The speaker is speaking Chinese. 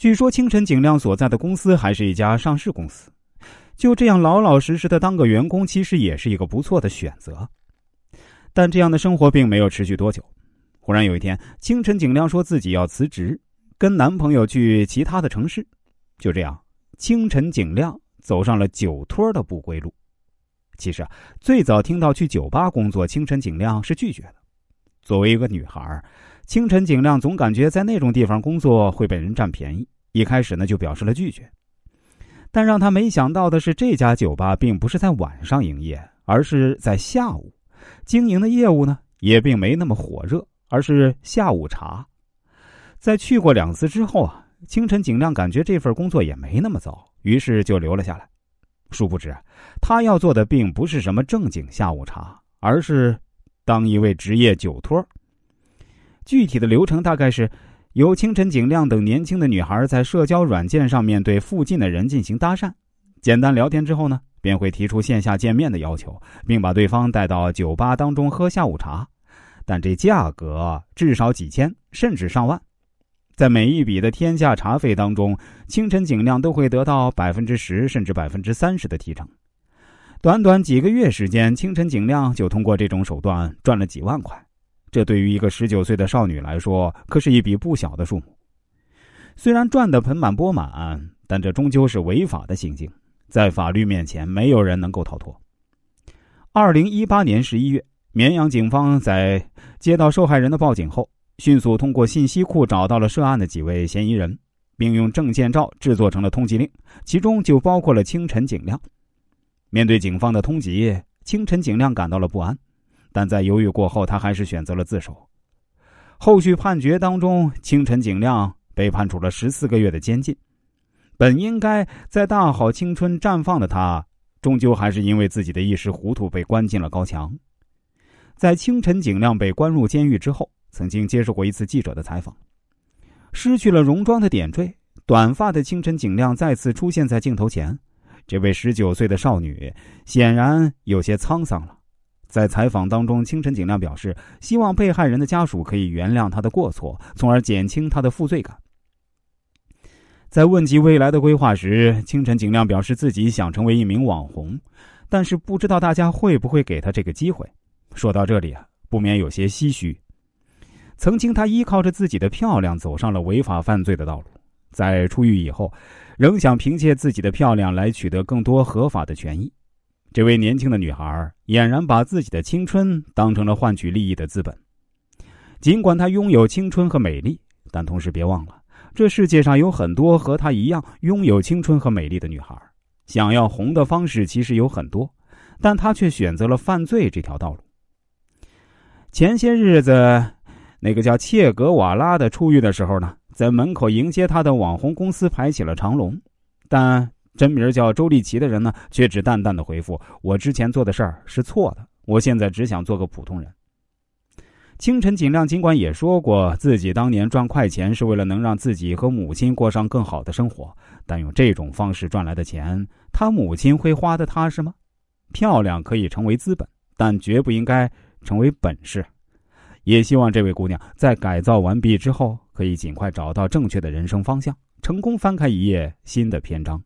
据说清晨景亮所在的公司还是一家上市公司，就这样老老实实的当个员工，其实也是一个不错的选择。但这样的生活并没有持续多久。忽然有一天，清晨景亮说自己要辞职，跟男朋友去其他的城市。就这样，清晨景亮走上了酒托的不归路。其实啊，最早听到去酒吧工作，清晨景亮是拒绝的。作为一个女孩，清晨景亮总感觉在那种地方工作会被人占便宜，一开始呢就表示了拒绝。但让他没想到的是，这家酒吧并不是在晚上营业，而是在下午，经营的业务呢也并没那么火热，而是下午茶。在去过两次之后啊，清晨景亮感觉这份工作也没那么糟，于是就留了下来。殊不知，他要做的并不是什么正经下午茶，而是当一位职业酒托。具体的流程大概是，由清晨景亮等年轻的女孩在社交软件上面对附近的人进行搭讪，简单聊天之后呢，便会提出线下见面的要求，并把对方带到酒吧当中喝下午茶，但这价格至少几千甚至上万。在每一笔的天价茶费当中，清晨景亮都会得到百分之十甚至百分之三十的提成。短短几个月时间，清晨景亮就通过这种手段赚了几万块。这对于一个十九岁的少女来说，可是一笔不小的数目。虽然赚得盆满钵满，但这终究是违法的行径，在法律面前，没有人能够逃脱。二零一八年十一月，绵阳警方在接到受害人的报警后。迅速通过信息库找到了涉案的几位嫌疑人，并用证件照制作成了通缉令，其中就包括了清晨景亮。面对警方的通缉，清晨景亮感到了不安，但在犹豫过后，他还是选择了自首。后续判决当中，清晨景亮被判处了十四个月的监禁。本应该在大好青春绽放的他，终究还是因为自己的一时糊涂被关进了高墙。在清晨景亮被关入监狱之后。曾经接受过一次记者的采访，失去了戎装的点缀，短发的清晨景亮再次出现在镜头前。这位十九岁的少女显然有些沧桑了。在采访当中，清晨景亮表示，希望被害人的家属可以原谅他的过错，从而减轻他的负罪感。在问及未来的规划时，清晨景亮表示自己想成为一名网红，但是不知道大家会不会给他这个机会。说到这里啊，不免有些唏嘘。曾经，他依靠着自己的漂亮走上了违法犯罪的道路，在出狱以后，仍想凭借自己的漂亮来取得更多合法的权益。这位年轻的女孩俨然把自己的青春当成了换取利益的资本。尽管她拥有青春和美丽，但同时别忘了，这世界上有很多和她一样拥有青春和美丽的女孩。想要红的方式其实有很多，但她却选择了犯罪这条道路。前些日子。那个叫切格瓦拉的出狱的时候呢，在门口迎接他的网红公司排起了长龙，但真名叫周丽琪的人呢，却只淡淡的回复：“我之前做的事儿是错的，我现在只想做个普通人。”清晨尽量尽管也说过自己当年赚快钱是为了能让自己和母亲过上更好的生活，但用这种方式赚来的钱，他母亲会花的踏实吗？漂亮可以成为资本，但绝不应该成为本事。也希望这位姑娘在改造完毕之后，可以尽快找到正确的人生方向，成功翻开一页新的篇章。